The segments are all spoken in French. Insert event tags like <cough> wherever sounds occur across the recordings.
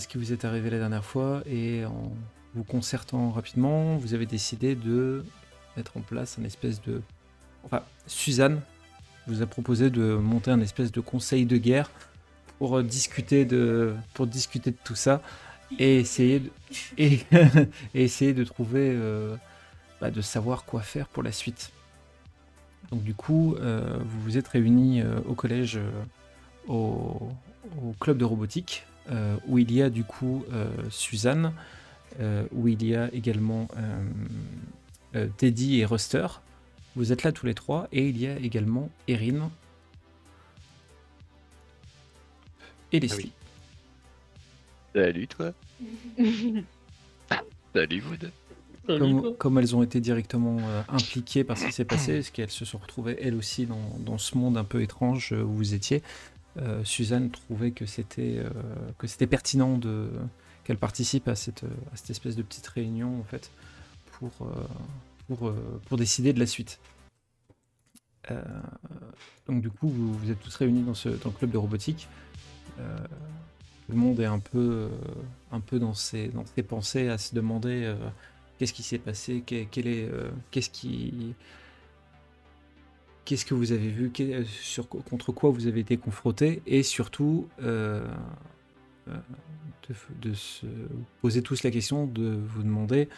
ce qui vous est arrivé la dernière fois et en vous concertant rapidement, vous avez décidé de mettre en place un espèce de... Enfin, Suzanne vous a proposé de monter un espèce de conseil de guerre pour discuter de, pour discuter de tout ça et essayer de, et, <laughs> essayer de trouver, euh, bah, de savoir quoi faire pour la suite. Donc du coup, euh, vous vous êtes réunis euh, au collège, au, club de robotique, où il y a du coup Suzanne, où il y a également Teddy et Ruster. Vous êtes là tous les trois, et il y a également Erin et Leslie. Salut toi. <laughs> Salut vous deux. Comme, elles ont été directement euh, impliquées par ce qui s'est passé, parce qu'elles se sont retrouvées elles aussi dans, ce monde un peu étrange où vous étiez, euh, Suzanne trouvait que c'était euh, que c'était pertinent qu'elle participe à cette, à cette espèce de petite réunion en fait pour pour, pour décider de la suite. donc du coup, vous, vous, êtes tous réunis dans, ce, dans le club de robotique. Euh, le monde est un peu, euh, un peu dans, ses, dans ses pensées à se demander euh, qu'est-ce qui s'est passé, quel, est, qu'est-ce qui, qu'est-ce que vous avez vu, sur, contre quoi vous avez été confronté, et surtout de, de, se poser tous la question de vous demander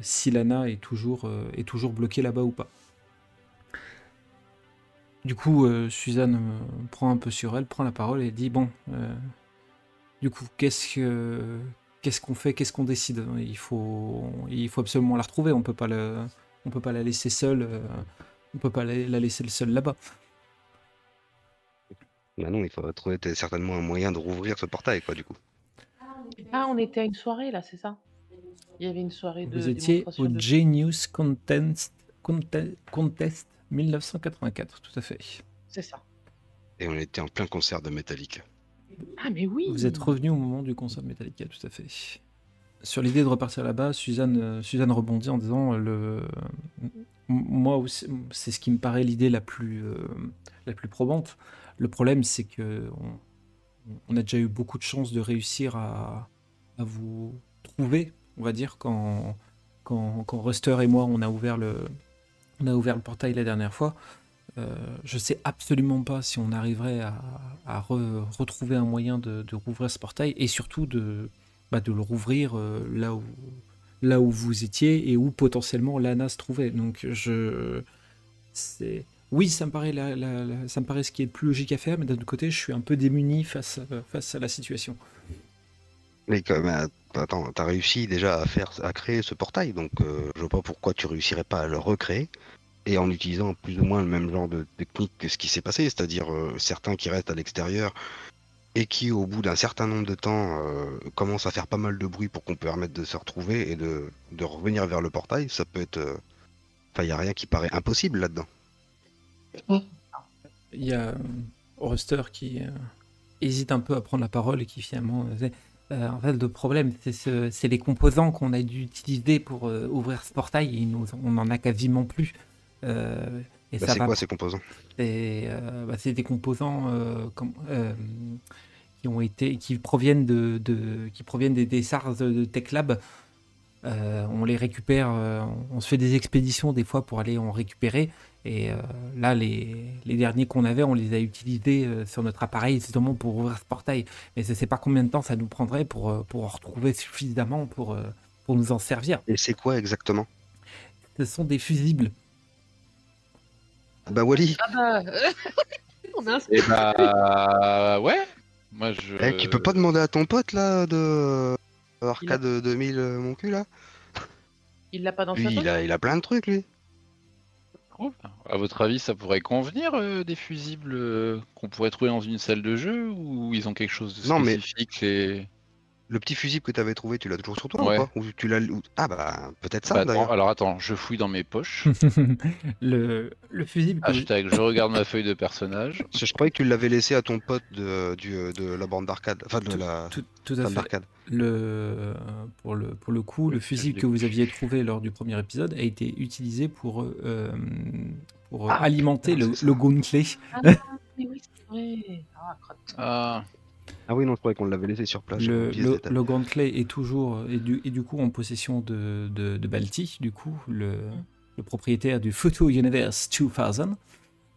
si Lana est toujours, est toujours bloquée là-bas ou pas. Du coup, euh, Suzanne euh, prend un peu sur elle, prend la parole et dit bon, euh, du coup, qu'est-ce que qu'est-ce qu'on fait, qu'est-ce qu'on décide? Il faut absolument la retrouver. On on peut pas la laisser seule. On peut pas la, laisser seule là-bas. Bah non, il faut trouver certainement un moyen de rouvrir ce portail, quoi, du coup. Ah, on était à une soirée là, c'est ça? Il y avait une soirée de. Vous étiez au Genius Contest, Contest 1984, tout à fait. C'est ça. Et on était en plein concert de Metallica. Ah mais oui Vous êtes revenu au moment du concert de Metallica, tout à fait. Sur l'idée de repartir là-bas, Suzanne, euh, Suzanne rebondit en disant euh, le... Moi, c'est ce qui me paraît l'idée la, plus euh, la plus probante. Le problème, c'est que on, a déjà eu beaucoup de chances de réussir à, vous trouver, on va dire, quand, quand, quand Ruster et moi, on a ouvert le, on a ouvert le portail la dernière fois. Je euh, je sais absolument pas si on arriverait à, retrouver un moyen de, rouvrir ce portail et surtout de, bah, de le rouvrir euh, là, où, là où vous étiez et où potentiellement Lana se trouvait. Donc je. Oui, ça me, paraît ça paraît ce qui est le plus logique à faire, mais d'un autre côté, je suis un peu démuni face, à la situation. Mais comme, attends, t'as réussi déjà à faire, à créer ce portail, donc euh, je vois pas pourquoi tu réussirais pas à le recréer et en utilisant plus ou moins le même genre de technique que ce qui s'est passé, c'est-à-dire euh, certains qui restent à l'extérieur et qui, au bout d'un certain nombre de temps, euh, commencent à faire pas mal de bruit pour qu'on permette de se retrouver et de, revenir vers le portail. Ça peut être, enfin, il y a rien qui paraît impossible là-dedans. Il y a Ruster qui hésite un peu à prendre la parole et qui finalement euh, en fait, le problème, c'est les composants qu'on a dû utiliser pour euh, ouvrir ce portail. Et nous, on n'en a quasiment plus. Euh, bah, c'est quoi ces composants? Bah, C'est des composants qui ont été, qui proviennent de, qui proviennent des, des SARS de Tech Lab. on les récupère, on se fait des expéditions des fois pour aller en récupérer. Et euh, là, les, derniers qu'on avait, on les a utilisés euh, sur notre appareil justement pour ouvrir ce portail. Mais je ne sais pas combien de temps ça nous prendrait pour, euh, pour en retrouver suffisamment pour, pour nous en servir. Et c'est quoi exactement? Ce sont des fusibles. Ah bah Wally Ah bah... <laughs> on a Et eh bah ouais Moi je... Eh, tu peux pas demander à ton pote là de Arcade 2000 mon cul là? Il l'a pas dans lui, sa il a, il a plein de trucs lui. À votre avis, ça pourrait convenir euh, des fusibles euh, qu'on pourrait trouver dans une salle de jeu ou ils ont quelque chose de spécifique non, Le petit fusible que tu avais trouvé, tu l'as toujours sur toi ou pas ou tu l'as... Ah bah peut-être ça bah, Alors attends, je fouille dans mes poches. <laughs> le, le fusible. Hashtag, je regarde ma feuille de personnage. Je, croyais que tu l'avais laissé à ton pote de, de la bande d'arcade. Enfin de la. Tout, tout à fait le, pour, le, pour le coup, le fusil que vous aviez trouvé lors du premier épisode a été utilisé pour, euh, pour ah, alimenter le, le, gauntlet. Ah, <laughs> oui, c'est vrai. Ah, ah. Oui, non, je croyais qu'on l'avait laissé sur place. Le, le, Clay est toujours, et du, et du coup, en possession de, de, Balti, du coup, le, le propriétaire du Photo Universe 2000.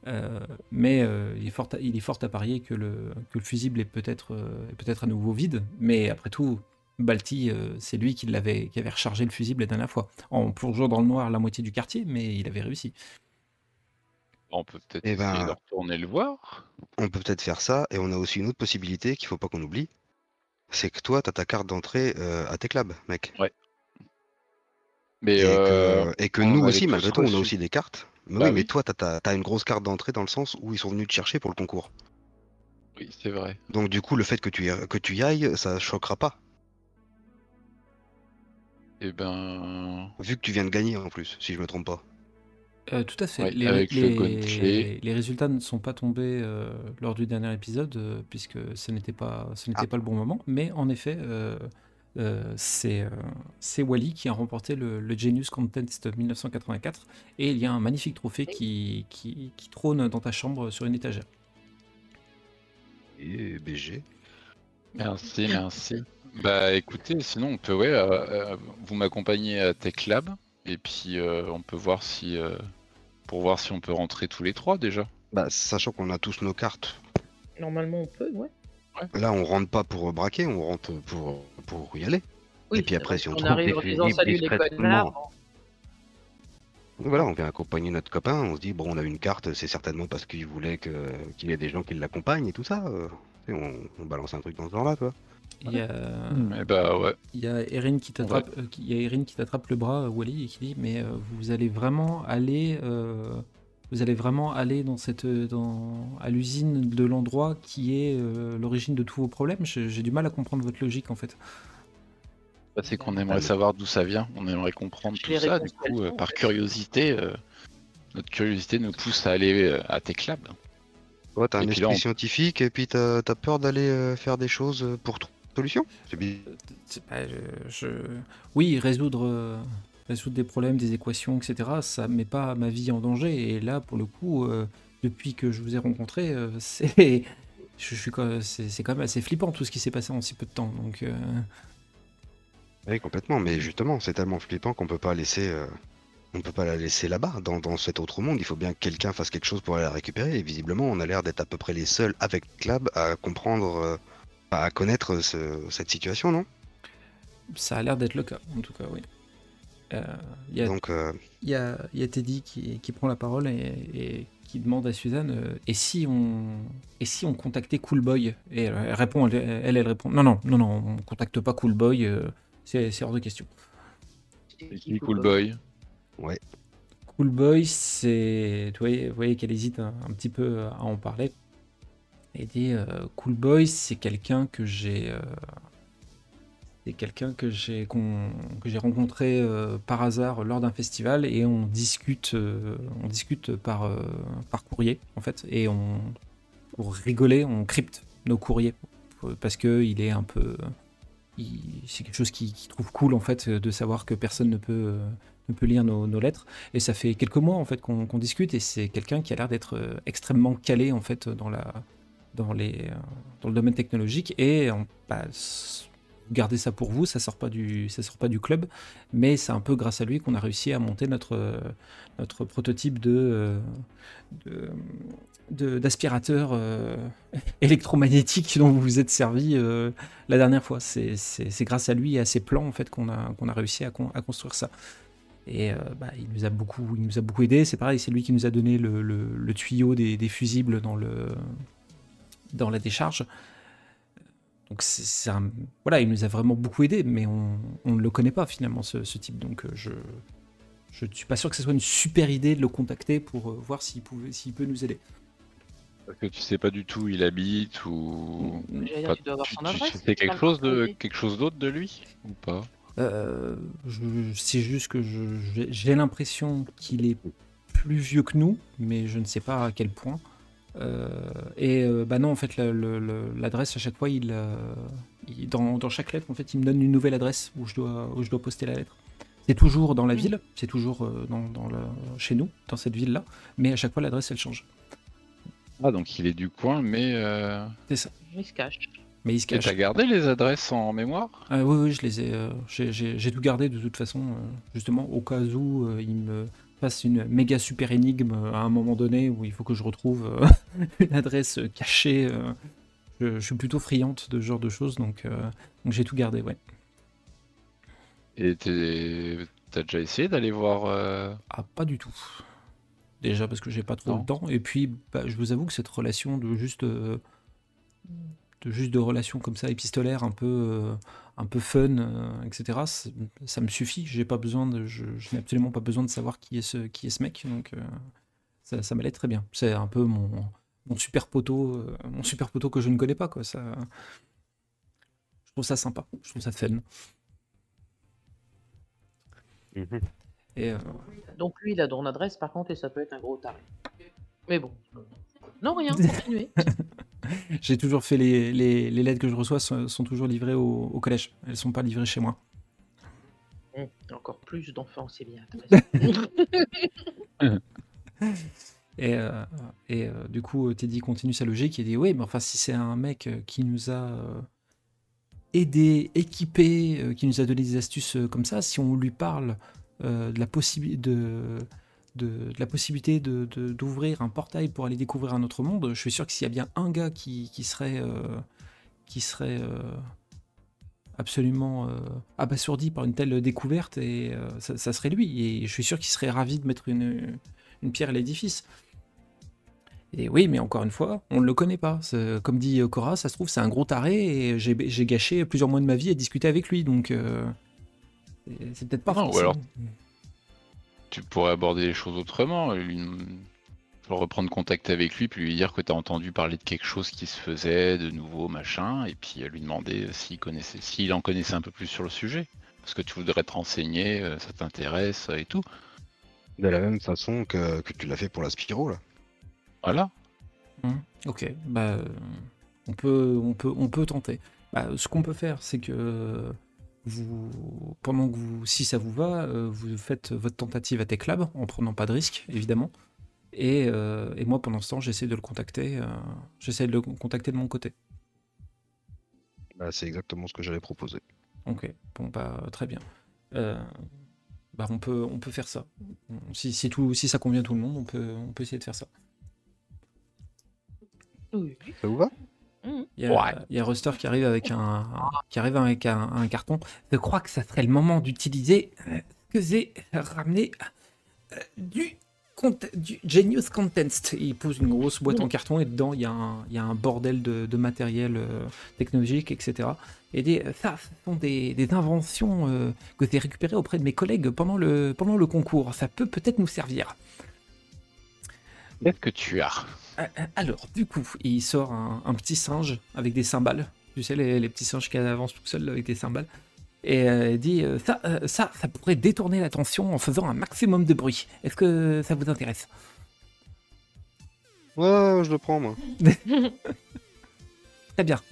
Euh, mais euh, il, est fort à, il est fort à parier que le, que le fusible est peut-être euh, peut à nouveau vide. Mais après tout, Balti, c'est lui qui, l'avait, qui avait rechargé le fusible la dernière fois, en plongeant dans le noir la moitié du quartier, mais il avait réussi. On peut peut-être eh ben, retourner le voir. On peut peut-être faire ça, et on a aussi une autre possibilité qu'il faut pas qu'on oublie. C'est que toi, tu as ta carte d'entrée à tes clubs, mec. Ouais. Mais et que, nous aussi, malgré tout, on a aussi des cartes. Mais bah oui, mais toi, tu as, une grosse carte d'entrée dans le sens où ils sont venus te chercher pour le concours. Oui, c'est vrai. Donc du coup, le fait que tu, que tu y ailles, ça choquera pas. Eh ben... Vu que tu viens de gagner en plus, si je me trompe pas. Euh, tout à fait. les, les, résultats ne sont pas tombés euh, lors du dernier épisode, euh, puisque ce n'était pas, ce n'était ah. pas le bon moment. Mais en effet, c'est Wally qui a remporté le, Genius Contest 1984. Et il y a un magnifique trophée qui, qui, qui trône dans ta chambre sur une étagère. Et BG. Merci, merci. Bah écoutez, sinon on peut, ouais, vous m'accompagnez à Tech Lab. Et puis euh, on peut voir si euh, pour voir si on peut rentrer tous les trois déjà. Bah sachant qu'on a tous nos cartes. Normalement on peut, ouais. Là on rentre pas pour braquer, on rentre pour, pour y aller. et puis après si on, on arrive en disant salut les connards. Voilà, on vient accompagner notre copain, on se dit bon on a une carte, c'est certainement parce qu'il voulait qu'il y ait des gens qui l'accompagnent et tout ça. Et on, on, balance un truc dans ce genre là, toi. Il y a, eh bah, ouais. il y a Erin qui t'attrape, euh, il y a Erin qui t'attrape le bras, Wally, et qui dit mais euh, vous allez vraiment aller, euh, vous allez vraiment aller dans cette, dans, à l'usine de l'endroit qui est l'origine de tous vos problèmes? J'ai du mal à comprendre votre logique en fait. Bah, c'est qu'on aimerait savoir d'où ça vient, on aimerait comprendre tout ça. Du coup, par curiosité, notre curiosité nous pousse à aller à Techlab. Ouais, t'as un esprit scientifique et puis t'as as peur d'aller faire des choses pour toi solution? C'est bien. je, Oui, résoudre, résoudre des problèmes, des équations, etc., ça met pas ma vie en danger. Et là, pour le coup, euh, depuis que je vous ai rencontré, euh, <laughs> c'est. Je, suis c'est quand même assez flippant tout ce qui s'est passé en si peu de temps. Donc, euh. Oui, complètement. Mais justement, c'est tellement flippant qu'on peut pas laisser, on peut pas la laisser là-bas. Dans, dans, cet autre monde, il faut bien que quelqu'un fasse quelque chose pour aller la récupérer. Et visiblement, on a l'air d'être à peu près les seuls avec Clab à comprendre à connaître cette situation, non? Ça a l'air d'être le cas, en tout cas, oui. Euh, y a, Donc, euh, il y, a, y, a, Teddy qui, qui, prend la parole et, qui demande à Suzanne euh, et si on et si on contactait Cool Boy et elle répond elle, elle, répond non non non non on contacte pas Cool Boy c'est hors de question. Qui Cool Boy Ouais. Cool Boy c'est vous voyez, qu'elle hésite un, petit peu à en parler et dit euh, Cool Boy, c'est quelqu'un que j'ai euh, c'est quelqu'un que j'ai que j'ai rencontré euh, par hasard lors d'un festival et on discute on discute par par courrier en fait et on pour rigoler on crypte nos courriers parce que il est un peu c'est quelque chose qui trouve cool en fait de savoir que personne ne peut ne peut lire nos, lettres et ça fait quelques mois en fait qu'on discute et c'est quelqu'un qui a l'air d'être extrêmement calé en fait dans la dans, les, euh, dans le domaine technologique et on passe gardez ça pour vous, ça sort pas du, ça sort pas du club, mais c'est un peu grâce à lui qu'on a réussi à monter notre, notre prototype de, d'aspirateur euh, <laughs> électromagnétique dont vous vous êtes servi euh, la dernière fois. C'est, grâce à lui et à ses plans en fait qu'on a, qu'on a réussi à, construire ça. Et bah, il nous a beaucoup, il nous a beaucoup aidé. C'est pareil, c'est lui qui nous a donné le, le, tuyau des, des, fusibles dans le dans la décharge. Donc c'est un... voilà, il nous a vraiment beaucoup aidé, mais on, on ne le connaît pas finalement ce, type. Donc euh, je je ne suis pas sûr que ce soit une super idée de le contacter pour euh, voir s'il pouvait s'il peut nous aider. Parce que tu sais pas du tout où il habite ou dire, tu dois avoir son adresse, tu sais quelque chose de quelque chose d'autre de lui ou pas? Euh, C'est juste que j'ai l'impression qu'il est plus vieux que nous, mais je ne sais pas à quel point. Euh, et euh, bah non, en fait, l'adresse à chaque fois, euh, il, dans, dans, chaque lettre, en fait, il me donne une nouvelle adresse où je dois, où je dois poster la lettre. C'est toujours dans la ville, c'est toujours dans, dans le, chez nous, dans cette ville-là, mais à chaque fois, l'adresse, elle change. Ah, donc il est du coin, mais. C'est ça. Il se cache. Mais il se Et cache. t'as gardé les adresses en mémoire? Ah oui, oui, je les ai. euh, j'ai- tout gardé de toute façon, euh, justement, au cas où euh, il me fasse une méga super énigme euh, à un moment donné où il faut que je retrouve euh, <laughs> une adresse euh, cachée. euh. je, je suis plutôt friante de ce genre de choses, donc, euh, donc j'ai tout gardé, ouais. Et t'as déjà essayé d'aller voir euh, Ah, pas du tout. Déjà parce que j'ai pas trop Non. le temps. Et puis, bah, je vous avoue que cette relation de juste, euh, de juste de relation comme ça épistolaire, un peu, euh, un peu fun, euh, etc. Ça me suffit. J'ai pas besoin de, je, je n'ai absolument pas besoin de savoir qui est ce, qui est ce mec. Donc, euh, ça, ça m'allait très bien. C'est un peu mon, mon super poteau, euh, mon super poteau que je ne connais pas, quoi. Ça, je trouve ça sympa. Je trouve ça fun. Mhm. Et euh, Donc lui, il a ton adresse par contre et ça peut être un gros taré. Mais bon. Non, rien, <laughs> continuez. <laughs> J'ai toujours fait les, les, les lettres que je reçois sont, sont toujours livrées au, au collège. Elles sont pas livrées chez moi. Hum, Encore plus d'enfants, c'est bien. <laughs> Et, euh, et euh, du coup, Teddy continue sa logique et dit Oui, mais enfin, si c'est un mec euh, qui nous a aidé, équipé, qui nous a donné des astuces comme ça, si on lui parle de, la possibi- de, de, de la possibilité de- d'ouvrir un portail pour aller découvrir un autre monde, je suis sûr que s'il y a bien un gars qui, qui serait, euh, qui serait euh, absolument euh, abasourdi par une telle découverte, et, ça, ça serait lui. Et je suis sûr qu'il serait ravi de mettre une, une pierre à l'édifice. Et oui, mais encore une fois, on ne le connaît pas. Comme dit Cora, ça se trouve, c'est un gros taré et j'ai gâché plusieurs mois de ma vie à discuter avec lui, donc euh, c'est- peut-être pas Non, ou alors- Tu pourrais aborder les choses autrement, lui, reprendre contact avec lui, puis lui dire que t'as entendu parler de quelque chose qui se faisait, de nouveau, machin, et puis euh, lui demander s'il connaissait, s'il en connaissait un peu plus sur le sujet. Parce que tu voudrais te renseigner, euh, ça t'intéresse euh, et tout. De la même façon que, que tu l'as fait pour la Spiro, là. Voilà. Hum, Ok, bah, euh, on peut, on peut, on peut tenter. Bah, ce qu'on peut faire, c'est que vous, pendant que vous, si ça vous va, euh, vous faites votre tentative à Techlab en prenant pas de risque, évidemment. Et, euh, et moi, pendant ce temps, j'essaie de le contacter. euh, j'essaie de le contacter de mon côté. Bah, c'est exactement ce que j'allais proposer. Ok, bon bah très bien. Euh, bah on peut, on peut faire ça. Si, si tout, si ça convient à tout le monde, on peut, on peut essayer de faire ça. Ça vous va? Il y a, il y a Ruster qui arrive avec un, qui arrive avec un, un carton. Je crois que ça serait le moment d'utiliser euh, ce que j'ai ramené euh, du, Genius Contents. Il pose une grosse boîte en carton et dedans il y a un, il y a un bordel de, de matériel euh, technologique, etc. Et ça, ce sont des, des inventions euh, que j'ai récupérées auprès de mes collègues pendant le, pendant le concours. Ça peut peut-être nous servir. Qu'est-ce que tu as Alors, du coup, il sort un, un petit singe avec des cymbales. Tu sais, les, les petits singes qui avancent tout seuls avec des cymbales. Et euh, il dit euh, ça, euh, ça, ça pourrait détourner l'attention en faisant un maximum de bruit. Est-ce que ça vous intéresse? Ouais, je le prends, moi. <laughs> Très bien. <laughs>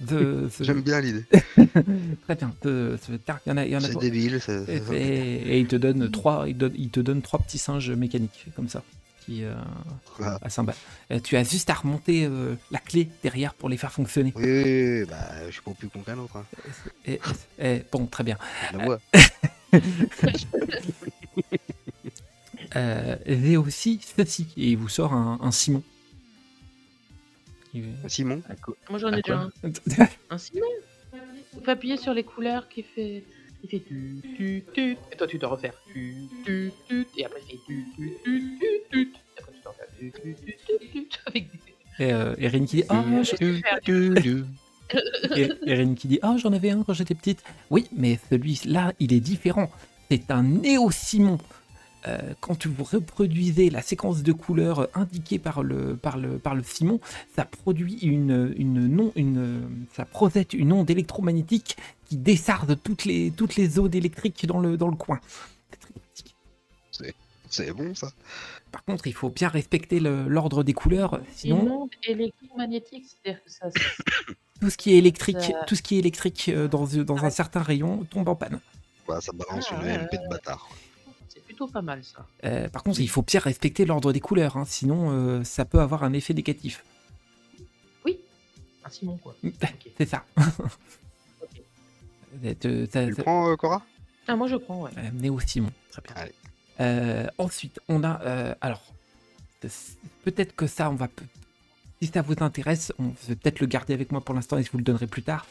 J'aime bien l'idée. <laughs> très bien. Il y en a, il y en a C'est débile. Et, c'est- et- et il te donne trois, il, donne- il te donne trois petits singes mécaniques comme ça, qui euh, Ah. à. Euh, tu as juste à remonter euh, la clé derrière pour les faire fonctionner. Oui, oui, oui, bah, je suis pas plus con qu'un autre. Hein. Et- et- bon, très bien. <laughs> Euh, j'ai aussi ceci, et il vous sort un, un Simon. Il- Simon Moi j'en ai déjà un. <laughs> Un Simon Il faut appuyer sur les couleurs qui fait. Il fait tu tu tu. Et toi tu dois refaire tu tu tu. Et après il fait tu tu tu tu tu. Et après tu dois refaire tu tu tu tu tu. Avec. Et, euh, et Ren qui dit Ah, je- et, Ren qui dit Ah, j'en avais un quand j'étais petite. Oui, mais celui-là, il est différent. C'est un Néo-Simon. Euh, quand vous reproduisez la séquence de couleurs indiquée par le, par le, par le Simon, ça produit une, une, non, une, ça projette une onde électromagnétique qui dessarde toutes les, toutes les zones électriques dans le, dans le coin. C'est très pratique. C'est bon, ça Par contre, il faut bien respecter l'ordre des couleurs, une sinon onde électromagnétique, c'est-à-dire que ça. <coughs> tout ce qui est électrique, Ça- tout ce qui est électrique euh, dans, dans un Ouais. certain rayon tombe en panne. Bah, ça balance Ah, une MP de bâtard. Plutôt pas mal ça. Euh, par contre, il faut bien respecter l'ordre des couleurs, hein, sinon euh, ça peut avoir un effet négatif. Oui. Un Simon, quoi. <laughs> C'est ça. <laughs> Ok. Et te- ça- Tu ça- prends, euh, Cora? Ah, moi je prends, ouais. Euh, Néo Simon, très bien. Allez. Euh, ensuite, on a. euh, alors, peut-être que ça, on va. Si ça vous intéresse, on va peut-être le garder avec moi pour l'instant et je vous le donnerai plus tard.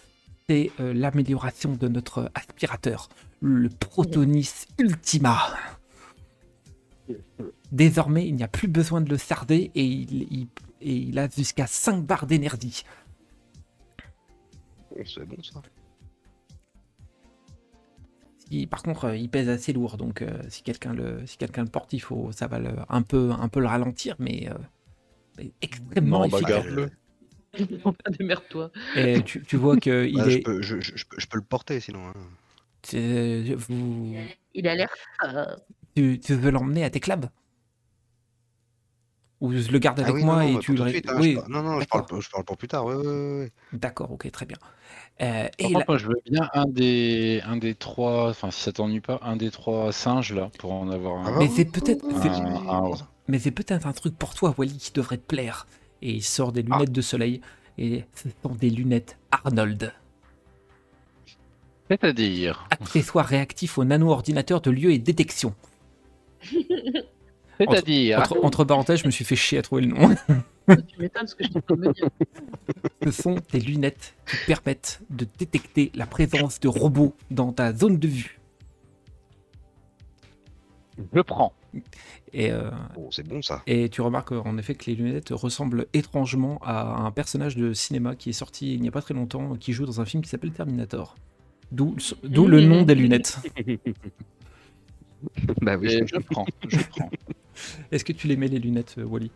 C'est euh, l'amélioration de notre aspirateur, le Protonis Ultima. Désormais, il n'y a plus besoin de le sarder et il, il- et il a jusqu'à 5 barres d'énergie. Bon, C'est bon ça. Il- par contre, euh, il pèse assez lourd, donc euh, si quelqu'un le, si quelqu'un le porte, il faut, ça va le, un peu, un peu le ralentir, mais, euh, mais extrêmement Non, bah, efficace. <laughs> pas démerde-toi. Et tu, tu vois que <laughs> il Bah, je, est, peux, je, je- je peux, le porter sinon. hein. vous, Il a l'air. Tu, tu veux l'emmener à tes clubs Ou je le garde Ah avec oui, moi non, non, et bah, tu le, suite, hein, oui, je par- non, non, je d'accord. parle, je parle pour plus tard. Ouais, ouais, ouais, d'accord, ok, très bien. Euh, et je veux bien un des, un des trois, enfin si ça t'ennuie pas, un des trois singes là pour en avoir un. Ah bah mais c'est peut-être, Ah, Un- un- mais c'est peut-être un truc pour toi, Wally, qui devrait te plaire. Et il sort des lunettes de soleil et ce sont des lunettes Arnold. C'est-à-dire. accessoire réactif au nano-ordinateur de lieu et détection. <laughs> C'est-à-dire. Entre, entre parenthèses, je me suis fait chier à trouver le nom. Tu m'étonnes ce que je t'ai de me dire. <laughs> Ce sont des lunettes qui permettent de détecter la présence de robots dans ta zone de vue. Je prends. Et, euh, Bon, c'est bon ça. et tu remarques en effet que les lunettes ressemblent étrangement à un personnage de cinéma qui est sorti il n'y a pas très longtemps, qui joue dans un film qui s'appelle Terminator. D'où le nom des lunettes. <laughs> <laughs> bah oui. Et je prends. Je prends. <laughs> Est-ce que tu les mets les lunettes, euh, Wally?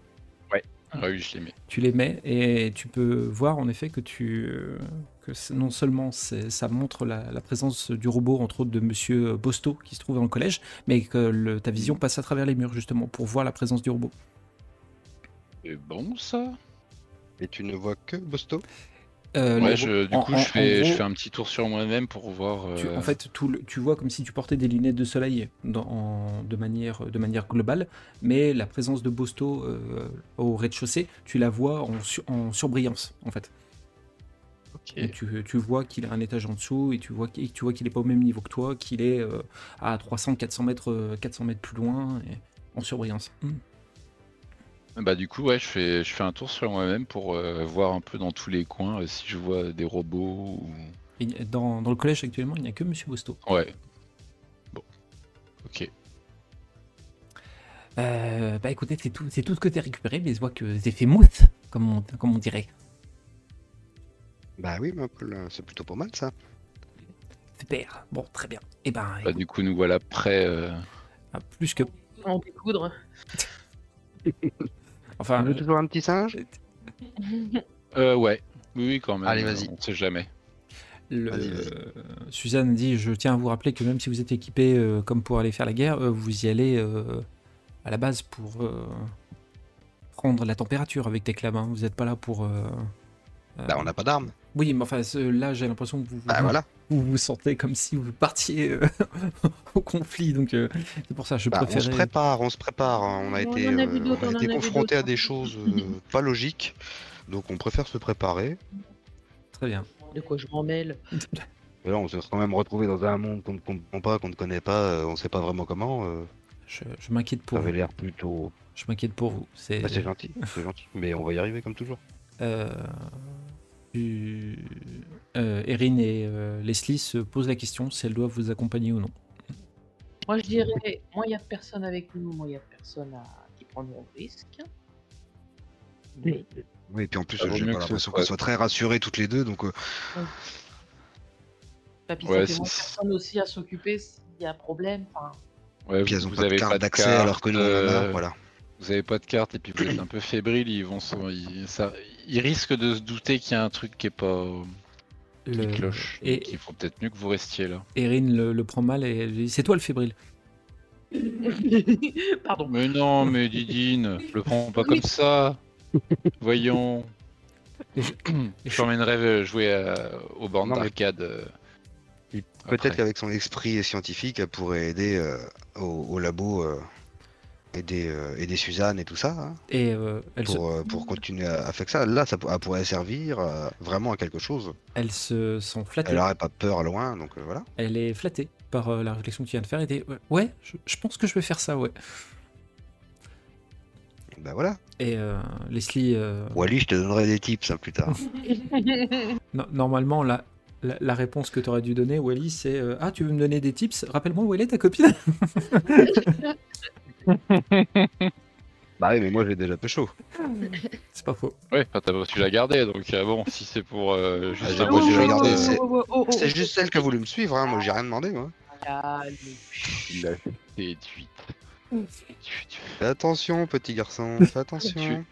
Ah oui, je les mets. tu les mets et tu peux voir en effet que tu euh, que non seulement c'est- ça montre la, la présence du robot entre autres de Monsieur Bosto qui se trouve dans le collège, mais que le- ta vision passe à travers les murs justement pour voir la présence du robot. C'est bon ça. Et tu ne vois que Bosto? Euh, Ouais, le- je, du en- coup, en- je, en fais, gros, je fais un petit tour sur moi-même pour voir. tu- euh, en fait, tout le- tu vois comme si tu portais des lunettes de soleil dans- en- de, manière, de manière globale, mais la présence de Bosto euh, au rez-de-chaussée, tu la vois en, en surbrillance en fait. ok. Et tu, tu vois qu'il a un étage en dessous et tu vois tu vois qu'il est pas au même niveau que toi, qu'il est euh, à 300, 400 mètres, euh, 400 mètres plus loin et en surbrillance. Hmm. Bah du coup, ouais, je fais, je fais un tour sur moi-même pour euh, voir un peu dans tous les coins euh, si je vois des robots ou. Dans, dans le collège actuellement, il n'y a que Monsieur Bosto. Ouais. Bon. Ok. Euh, bah écoutez, c'est tout, c'est tout ce que tu as récupéré, mais je vois que c'est fait mousse, comme on, comme on dirait. Bah oui, mais c'est plutôt pas mal ça. Super. Bon, très bien. Et ben, Bah, écoute, du coup, nous voilà prêts. euh, ah, plus que. En découdre. <laughs> Enfin, Tu veux toujours un petit singe <laughs> euh, ouais. Oui, oui, quand même. Allez, euh, vas-y. On sait jamais. le- vas-y. Suzanne dit Je tiens à vous rappeler que même si vous êtes équipé euh, comme pour aller faire la guerre, euh, vous y allez euh, à la base pour euh, prendre la température avec tes clams. hein. Vous n'êtes pas là pour. euh, euh, Bah on n'a pas d'armes. Oui, mais enfin, là, j'ai l'impression que vous vous, Bah voilà. Vous vous sentez comme si vous partiez euh, <laughs> au conflit. Donc, euh, c'est pour ça je Bah, on se préférais. prépare, on se prépare. hein. On a On été, euh, été confronté à des choses euh, <laughs> pas logiques. Donc on préfère se préparer. Très bien. De quoi je m'en mêle <laughs> là, on s'est quand même retrouvé dans un monde qu'on ne comprend pas, qu'on ne connaît pas, on sait pas vraiment comment. Je, je m'inquiète pour ça avait vous. l'air plutôt. Je m'inquiète pour vous. C'est Bah, c'est gentil, c'est gentil. Mais on va y arriver comme toujours. euh, tu- euh, Erin et euh, Leslie se posent la question si elles doivent vous accompagner ou non. Moi je dirais, moins il y a de personnes avec nous, moins il y a de personnes à... qui prendront le risque. Mais Oui, et puis en plus, j'ai pas l'impression soit- qu'elles soient très rassurées toutes les deux. Donc, euh, papy, Ouais, moins de c'est- personnes aussi à s'occuper s'il y a un problème. Enfin, Ouais, puis vous, elles ont vous pas de avez carte de d'accès carte, alors que nous on en a. euh, Voilà. Vous avez pas de carte et puis vous êtes un peu fébrile, ils vont se... ils, ça... ils risquent de se douter qu'il y a un truc qui est pas qui Le- cloche. et- Et il faut peut-être mieux que vous restiez là. Erin le, le prend mal et elle dit C'est toi le fébrile. <laughs> Pardon. Mais non, mais Didine, le prends pas comme ça. Voyons. <coughs> Je t'emmènerai jouer à- aux bornes d'arcade. euh, Peut-être après. qu'avec son esprit scientifique, elle pourrait aider euh, au, au labo euh, aider, euh, aider Suzanne et tout ça, hein, Et euh, elle, se, pour, euh, pour continuer à, à faire ça. Là, ça elle pourrait servir euh, vraiment à quelque chose. elle se sent flattée. Elle n'aurait pas peur à loin, donc euh, voilà. Elle est flattée par euh, la réflexion que tu viens de faire. Et dit, ouais, je, je pense que je vais faire ça, ouais. Bah voilà. Et euh, Leslie, euh, Wally, je te donnerai des tips hein, plus tard. <laughs> no- normalement, la, la, la réponse que tu aurais dû donner, Wally, c'est euh, Ah, tu veux me donner des tips? Rappelle-moi où elle est ta copine? <laughs> <laughs> bah oui, mais moi j'ai déjà pécho. <laughs> C'est pas faux. Ouais, enfin, t'as- tu l'as gardé, donc euh, bon, si c'est pour euh, juste Ah, un j'ai jeu, regardé, euh, c'est- Oh, oh, oh, oh, C'est juste celle qui a voulu me suivre, hein. moi j'ai rien demandé. Moi. Calme. il a fait 18. Tu, tu- Fais attention, petit garçon, fais attention.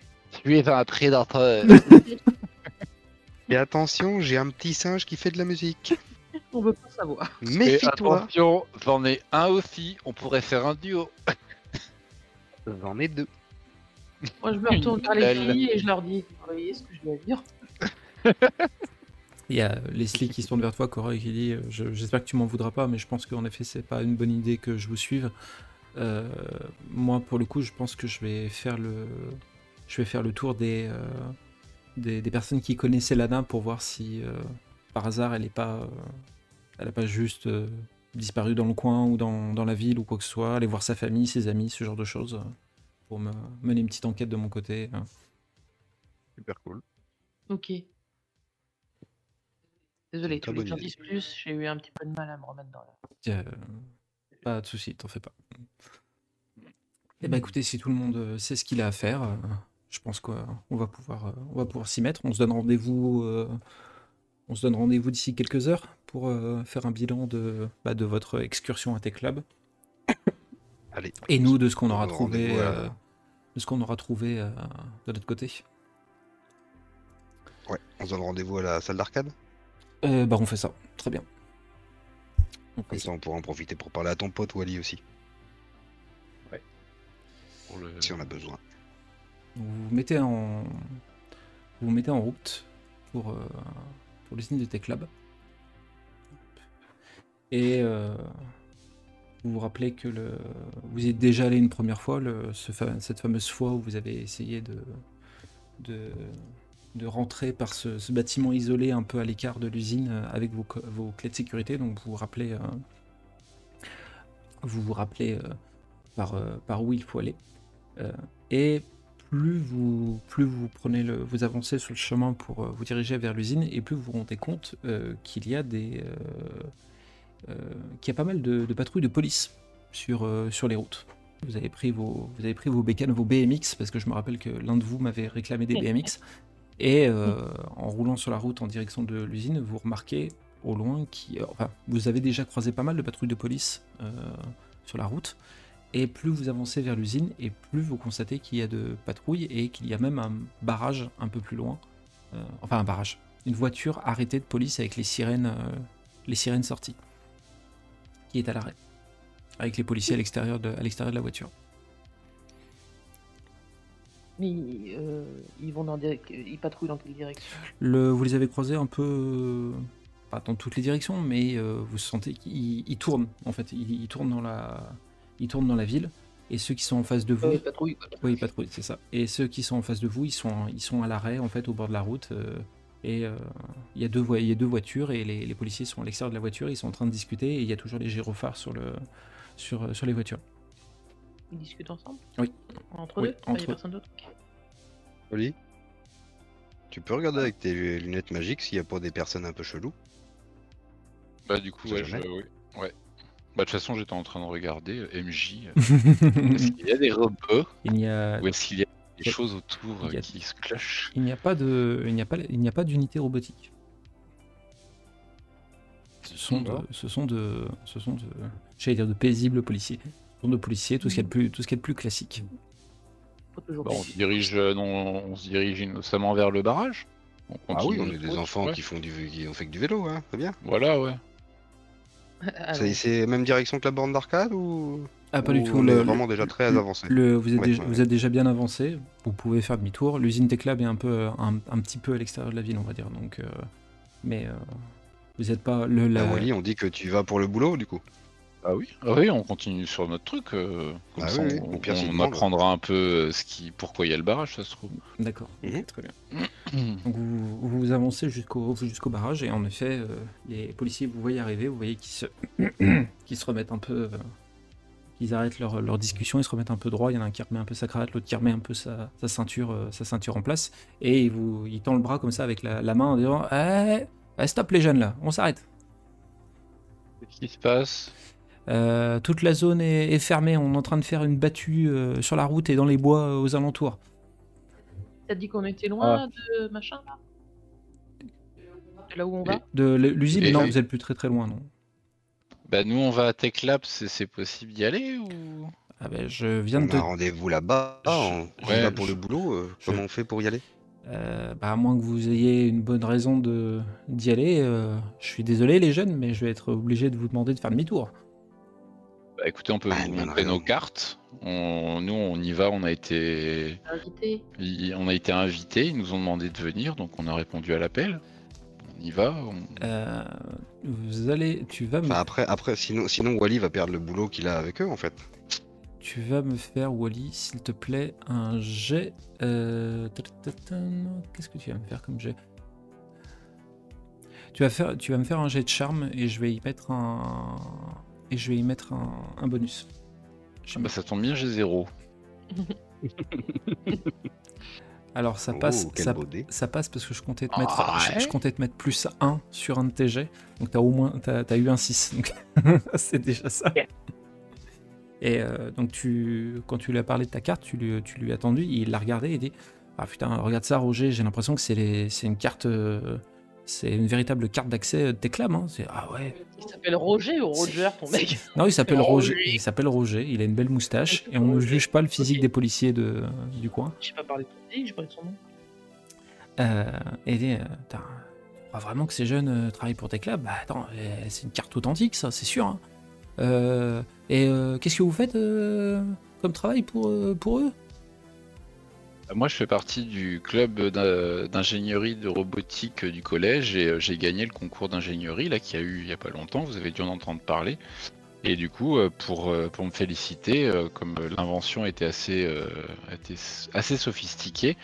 tu es un prédateur. <laughs> Et attention, j'ai un petit singe qui fait de la musique. On veut pas savoir. Et Méfie-toi. attention, j'en ai un aussi, on pourrait faire un duo. J'en ai deux. Moi, je me retourne vers les filles et je leur dis Vous voyez ce que je dois dire Il y a Leslie qui se tourne vers toi, Cora, et qui dit euh, Je- J'espère que tu m'en voudras pas, mais je pense qu'en effet, c'est pas une bonne idée que je vous suive. Euh, moi, pour le coup, je pense que je vais faire le, je vais faire le tour des, euh, des, des personnes qui connaissaient Lana pour voir si, euh, par hasard, elle est pas, euh, elle a pas juste euh, disparu dans le coin ou dans, dans la ville ou quoi que ce soit. Aller voir sa famille, ses amis, ce genre de choses, euh, pour me mener une petite enquête de mon côté. hein. Super cool. Ok. Désolé, j'en idée. dise plus, j'ai eu un petit peu de mal à me remettre dans la. Euh, pas de soucis, t'en fais pas. Eh ben écoutez, si tout le monde euh, sait ce qu'il a à faire, je pense qu'on va pouvoir, on va pouvoir s'y mettre. On se donne rendez-vous, euh, on se donne rendez-vous d'ici quelques heures pour euh, faire un bilan de, bah, de votre excursion à Tech Lab. <coughs> Allez. Et nous de ce qu'on aura trouvé, à- euh, de ce qu'on aura trouvé euh, de notre côté. Ouais, on se donne rendez-vous à la salle d'arcade? Euh, bah on fait ça, très bien. On Comme ça. ça, on pourra en profiter pour parler à ton pote Wally aussi, Pour le- si on a besoin. Vous vous mettez en, vous vous mettez en route pour, euh, pour l'usine de Tech Lab. Et euh, vous vous rappelez que le, vous êtes déjà allé une première fois, le, cette fameuse fois où vous avez essayé de, de, rentrer par ce, bâtiment isolé un peu à l'écart de l'usine euh, avec vos, clés de sécurité. Donc vous vous rappelez, euh, vous vous rappelez par, par où il faut aller. Et plus vous, plus vous prenez le, vous avancez sur le chemin pour euh, vous diriger vers l'usine, et plus vous vous rendez compte euh, qu'il y a des, euh, qu'il y a pas mal de, patrouilles de police sur, sur les routes. Vous avez pris vos, vous avez pris vos bécanes, vos BMX, parce que je me rappelle que l'un de vous m'avait réclamé des BMX. Et en roulant sur la route en direction de l'usine, vous remarquez au loin qui, enfin, vous avez déjà croisé pas mal de patrouilles de police sur la route. Et plus vous avancez vers l'usine, et plus vous constatez qu'il y a de patrouilles et qu'il y a même un barrage un peu plus loin. Euh, enfin, un barrage. Une voiture arrêtée de police avec les sirènes, euh, les sirènes sorties. Qui est à l'arrêt. Avec les policiers à l'extérieur de, à l'extérieur de la voiture. Mais euh, ils vont dans ils patrouillent dans quelle direction? Le, vous les avez croisés un peu, pas dans toutes les directions, mais vous sentez qu'ils ils tournent en fait. Ils, ils tournent dans la, ils tournent dans la ville. Et ceux qui sont en face de vous, Euh, patrouille. oui, patrouille, c'est ça. Et ceux qui sont en face de vous, ils sont, ils sont à l'arrêt en fait au bord de la route. euh, et euh, il y a deux il y a deux voitures et les, les policiers sont à l'extérieur de la voiture. Ils sont en train de discuter et il y a toujours les gyrophares sur le, sur, sur les voitures. Ils discutent ensemble Oui. Entre Oui, eux Il n'y entre a personne d'autre Tu peux regarder avec tes lunettes magiques s'il n'y a pas des personnes un peu cheloues? Bah du coup, ouais, je- oui. ouais. Bah de toute façon, j'étais en train de regarder euh, MJ. euh, <laughs> Est-ce qu'il y a des robots il n'y a, ou est-ce qu'il y a des choses autour euh, a- qui se clashent il n'y a pas de, il n'y a pas, il n'y a pas d'unité robotique. Ce sont de, ce sont de, ce sont de, j'allais dire de paisibles policiers. Ce sont de policiers, tout ce qu'il y a de plus, tout ce qu'il y a de plus classique. Bah, on, se dirige, euh, non, on se dirige innocemment vers le barrage. On Ah oui, on est des enfants ouais. qui font du qui ont fait que du vélo, hein, c'est bien. Voilà, ouais. Ah, <laughs> C'est- non. C'est même direction que la borne d'arcade ou Ah, pas du ou tout. On le- est vraiment déjà très le- avancé. Le, vous, êtes Ouais, déjà, ouais, vous ouais. êtes déjà bien avancé, vous pouvez faire demi-tour. L'usine Tech Lab est un, peu, un, un petit peu à l'extérieur de la ville, on va dire. Donc, euh, mais euh, vous n'êtes pas. Le, la- Ah, Wally, on dit que tu vas pour le boulot du coup. Ah oui, ah oui, on continue sur notre truc. euh, comme Ah ça, oui, oui. on, apprendra un peu euh, ce qui, pourquoi il y a le barrage, ça se trouve. D'accord, Mhm. très bien. Donc vous, vous avancez jusqu'au jusqu'au barrage et en effet, euh, les policiers vous voyez arriver, vous voyez qu'ils se, <clears throat> se remettent un peu, euh, qu'ils arrêtent leur, leur discussion, ils se remettent un peu droit. Il y en a un qui remet un peu sa cravate, l'autre qui remet un peu sa, sa ceinture, euh, sa ceinture en place et il vous, il tend le bras comme ça avec la, la main en disant eh, eh, stop les jeunes là, on s'arrête. Qu'est-ce qui se passe? Euh, toute la zone est, est fermée, on est en train de faire une battue euh, sur la route et dans les bois euh, aux alentours. T'as dit qu'on était loin de machin là? De là où on va? De l'usine, non, vous êtes plus très très loin, non. Bah nous on va à Tech Lab, c'est c'est possible d'y aller ou? Ah ben, je viens On de a rendez-vous là-bas, Je- on, ouais, va pour je- le boulot. euh, je- Comment on fait pour y aller? Euh, bah, à moins que vous ayez une bonne raison de d'y aller, euh, je suis désolé les jeunes, mais je vais être obligé de vous demander de faire demi-tour. Bah écoutez, on peut Ah, vous montrer nos cartes. On, nous on y va, on a été, Invité on a été invités, ils nous ont demandé de venir, donc on a répondu à l'appel. On y va. on- Euh, vous allez, tu vas me, Enfin, après, après, sinon, sinon Wally va perdre le boulot qu'il a avec eux en fait. tu vas me faire Wally, s'il te plaît, un jet. euh, Qu'est-ce que tu vas me faire comme jet? Tu vas faire, tu vas me faire un jet de charme et je vais y mettre un et je vais y mettre un, un bonus. Je Bah ça tombe bien, j'ai zéro. <laughs> Alors ça passe, Oh, quel ça, passe parce que je comptais te mettre, Ah je, ouais je comptais te mettre plus 1 sur un de tes jets. Donc t'as au moins t'as, t'as eu un 6. Donc <laughs> c'est déjà ça. Et euh, donc tu quand tu lui as parlé de ta carte, tu lui, tu lui as tendu, il l'a regardé et dit Ah putain, regarde ça Roger, j'ai l'impression que c'est une carte euh, c'est une véritable carte d'accès de Teclam. Hein. C'est, ah ouais. Il s'appelle Roger ou Roger, ton mec Non, il s'appelle <laughs> Roger. Roger. Il s'appelle Roger. Il a une belle moustache et on ne juge pas le physique des policiers de, du coin. J'ai pas parlé de ton nez, j'ai parlé de son nom. Euh, et euh, crois vraiment que ces jeunes euh, travaillent pour Teclab Bah attends, euh, c'est une carte authentique, ça, c'est sûr. hein. Euh, et euh, qu'est-ce que vous faites euh, comme travail pour, euh, pour eux? Moi je fais partie du club d'in- d'ingénierie de robotique du collège et euh, j'ai gagné le concours d'ingénierie là qu'il y a eu il y a pas longtemps. Vous avez dû en entendre parler. Et du coup, euh, pour, euh, me féliciter, euh, comme euh, l'invention était assez, euh, assez sophistiquée,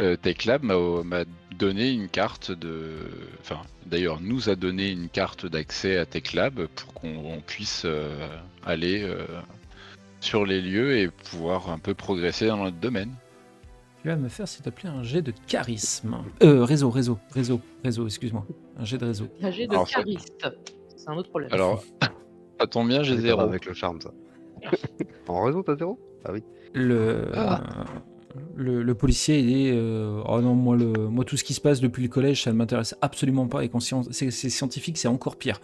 euh, TechLab m'a donné une carte de. Enfin, d'ailleurs, nous a donné une carte d'accès à TechLab pour qu'on on puisse euh, aller euh, sur les lieux et pouvoir un peu progresser dans notre domaine. Tu vas me faire, s'il te plaît, un jet de charisme. Euh, réseau, réseau, réseau, réseau, excuse-moi. Un jet de réseau. Un jet de Alors, ça- chariste. C'est un autre problème. Alors, <laughs> ça tombe bien, j'ai zéro. Avec le charme, ça. en réseau, t'as zéro? Le, Ah. le, le policier, il dit euh, Oh non, moi, le, moi, tout ce qui se passe depuis le collège, ça ne m'intéresse absolument pas. Et quand c'est c'est scientifique, c'est encore pire.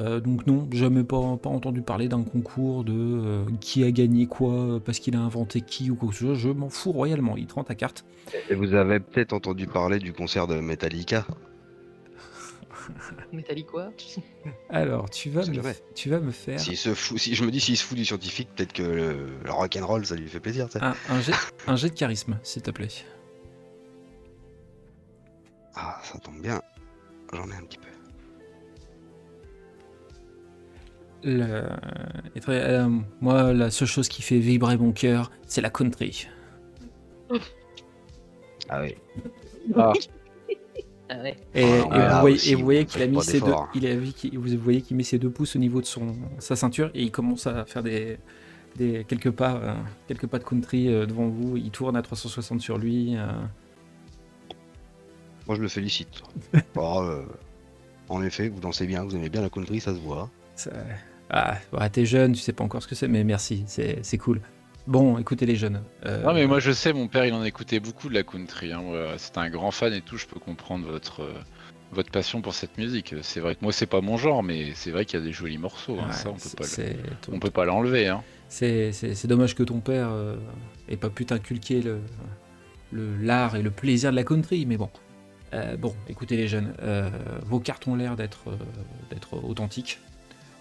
Euh, donc, non, jamais pas, pas entendu parler d'un concours de euh, qui a gagné quoi, euh, parce qu'il a inventé qui ou quoi que ce soit. Je m'en fous royalement. Il te rend ta carte. Et vous avez peut-être entendu parler du concert de Metallica <laughs> quoi Alors, tu vas, me, vrai. tu vas me faire S'il se fout, si je me dis s'il se fout du scientifique, peut-être que le, le rock'n'roll ça lui fait plaisir. tu sais. un, un jet, un jet de charisme, s'il te plaît. Ah, ça tombe bien. J'en ai un petit peu. Le- et très- euh, moi, la seule chose qui fait vibrer mon cœur, c'est la country. <laughs> Ah oui. Ah ouais. Et, Ah, vous, voyez, aussi, et vous voyez vous qu'il a mis ses deux, d'effort. il a vu qu'il- vous voyez qu'il met ses deux pouces au niveau de son sa ceinture et il commence à faire des, des quelques pas, euh, quelques pas de country euh, devant vous. Il tourne à 360 sur lui. Moi, je le félicite. <laughs> Bon, euh, en effet, vous dansez bien, vous aimez bien la country, ça se voit. Ça- Ah, ouais, t'es jeune, tu sais pas encore ce que c'est, mais merci, c'est cool. Bon, écoutez les jeunes. euh, Non mais moi je sais, mon père il en écoutait beaucoup de la country. Hein. C'était un grand fan et tout. Je peux comprendre votre euh, votre passion pour cette musique. C'est vrai que moi c'est pas mon genre, mais c'est vrai qu'il y a des jolis morceaux. hein, ouais, ça on peut pas, peut pas l'enlever. Hein. C'est dommage que ton père euh, ait pas pu t'inculquer le le- l'art et le plaisir de la country, mais bon. Euh, bon, écoutez les jeunes, vos cartes ont l'air d'être d'être authentiques.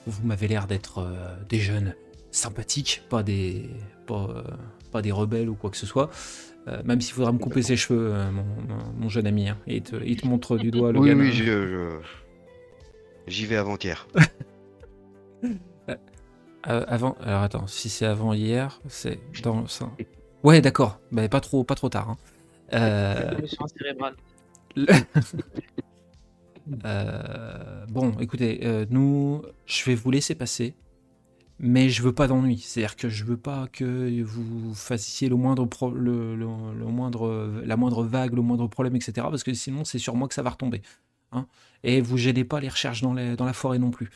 Vous m'avez l'air d'être euh, des jeunes sympathiques, pas des pas, euh, pas des rebelles ou quoi que ce soit. Euh, même s'il faudra me couper ses cheveux, euh, mon, jeune ami. hein. Et il te, il te montre du doigt le oui, gamin. oui, je- je- j'y vais avant-hier. <laughs> Euh, avant. Alors attends, si c'est avant hier, c'est dans. ça- Ouais, d'accord. Mais pas trop, pas trop tard. hein. Euh, cérébrale. <laughs> Euh, bon, écoutez, euh, nous, je vais vous laisser passer, mais je veux pas d'ennui. C'est-à-dire que je veux pas que vous fassiez le moindre, le, moindre, la moindre vague, le moindre problème, etc. Parce que sinon, c'est sur moi que ça va retomber. hein. Et vous gênez pas les recherches dans la forêt non plus.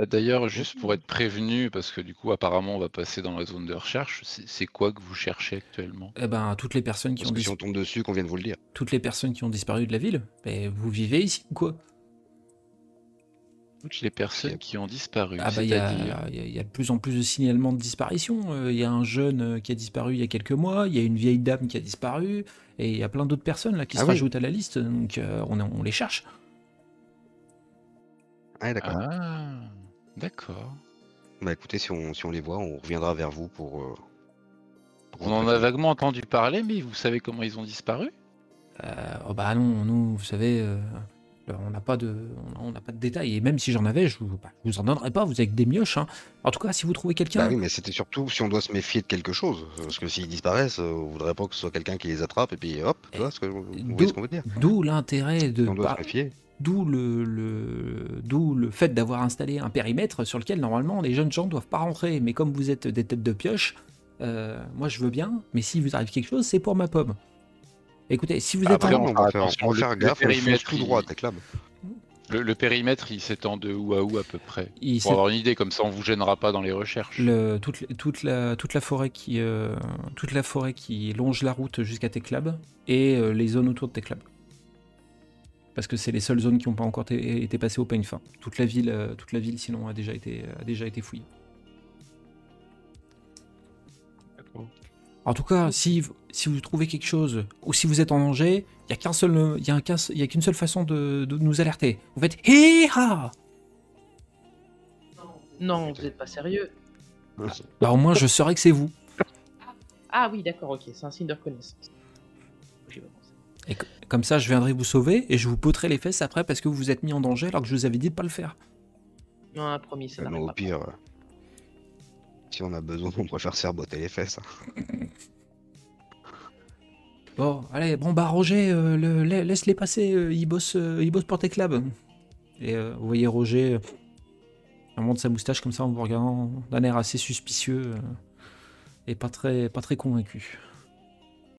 Euh, D'ailleurs, juste pour être prévenu, parce que du coup, apparemment, on va passer dans la zone de recherche, c'est c'est quoi que vous cherchez actuellement? Eh ben, toutes les personnes qui Parce ont que si dis- on tombe dessus, qu'on vient de vous le dire. toutes les personnes qui ont disparu de la ville, ben, vous vivez ici ou quoi? Toutes les personnes qui ont disparu, Ah bah il y, a- c'est-à-dire? il y a- il y a de plus en plus de signalements de disparition. Euh, Il y a un jeune euh, qui a disparu il y a quelques mois, il y a une vieille dame qui a disparu, et il y a plein d'autres personnes là qui Ah se oui. rajoutent à la liste, donc euh, on, on les cherche. Ah, d'accord. Ah, d'accord. Bah écoutez, si on, si on les voit, on reviendra vers vous pour. euh, pour On en a prévenir. vaguement entendu parler, mais vous savez comment ils ont disparu? Euh, oh bah non, nous, vous savez, euh, on n'a pas de, on n'a pas de détails, et même si j'en avais, je vous, bah, je vous en donnerai pas. Vous avez que des mioches. hein. En tout cas, si vous trouvez quelqu'un, Bah oui, mais c'était surtout si on doit se méfier de quelque chose. Parce que s'ils disparaissent, euh, on voudrait pas que ce soit quelqu'un qui les attrape et puis hop, tu vois ce que, vous d'où- voyez ce qu'on veut dire? d'où l'intérêt de, Si on doit bah, se méfier. D'où le, le- d'où le fait d'avoir installé un périmètre sur lequel normalement les jeunes gens doivent pas rentrer. Mais comme vous êtes des têtes de pioche, euh, moi je veux bien, mais si vous arrive quelque chose, c'est pour ma pomme. Écoutez, si vous êtes Après, en- non, on on va faire, on va le- faire le gaffe, on fonce périmètre, tout il- droit à Teclab. le, le périmètre, il s'étend de où à où à peu près? Il Pour avoir une idée, comme ça on vous gênera pas dans les recherches. le- toute, toute la, toute, la forêt qui, euh, toute la forêt qui longe la route jusqu'à Teclab et euh, les zones autour de Teclab. Parce que c'est les seules zones qui n'ont pas encore été, passées au peigne fin. Toute la ville, euh, toute la ville sinon a déjà été, a déjà été fouillée. En tout cas, si, vous- si vous trouvez quelque chose ou si vous êtes en danger, il n'y a qu'un seul, il y a un qu'un- il y a qu'une seule façon de, de nous alerter. Vous faites hé ha Non, vous êtes pas sérieux. Bah au moins je saurai que c'est vous. Ah oui, d'accord, ok, c'est un signe de reconnaissance. Et co- comme ça, je viendrai vous sauver et je vous poterai les fesses après parce que vous vous êtes mis en danger alors que je vous avais dit de pas le faire. Non, promis, ça Non, n'arrive au pas. pire, euh, si on a besoin, on préfère se faire botter les fesses. hein. <laughs> Bon, allez, bon bah Roger, euh, le- la- laisse-les passer, euh, ils bossent, euh, ils bossent pour tes clubs. Et euh, vous voyez Roger, euh, un monte sa moustache comme ça en vous regardant d'un air assez suspicieux euh, et pas très, pas très convaincu.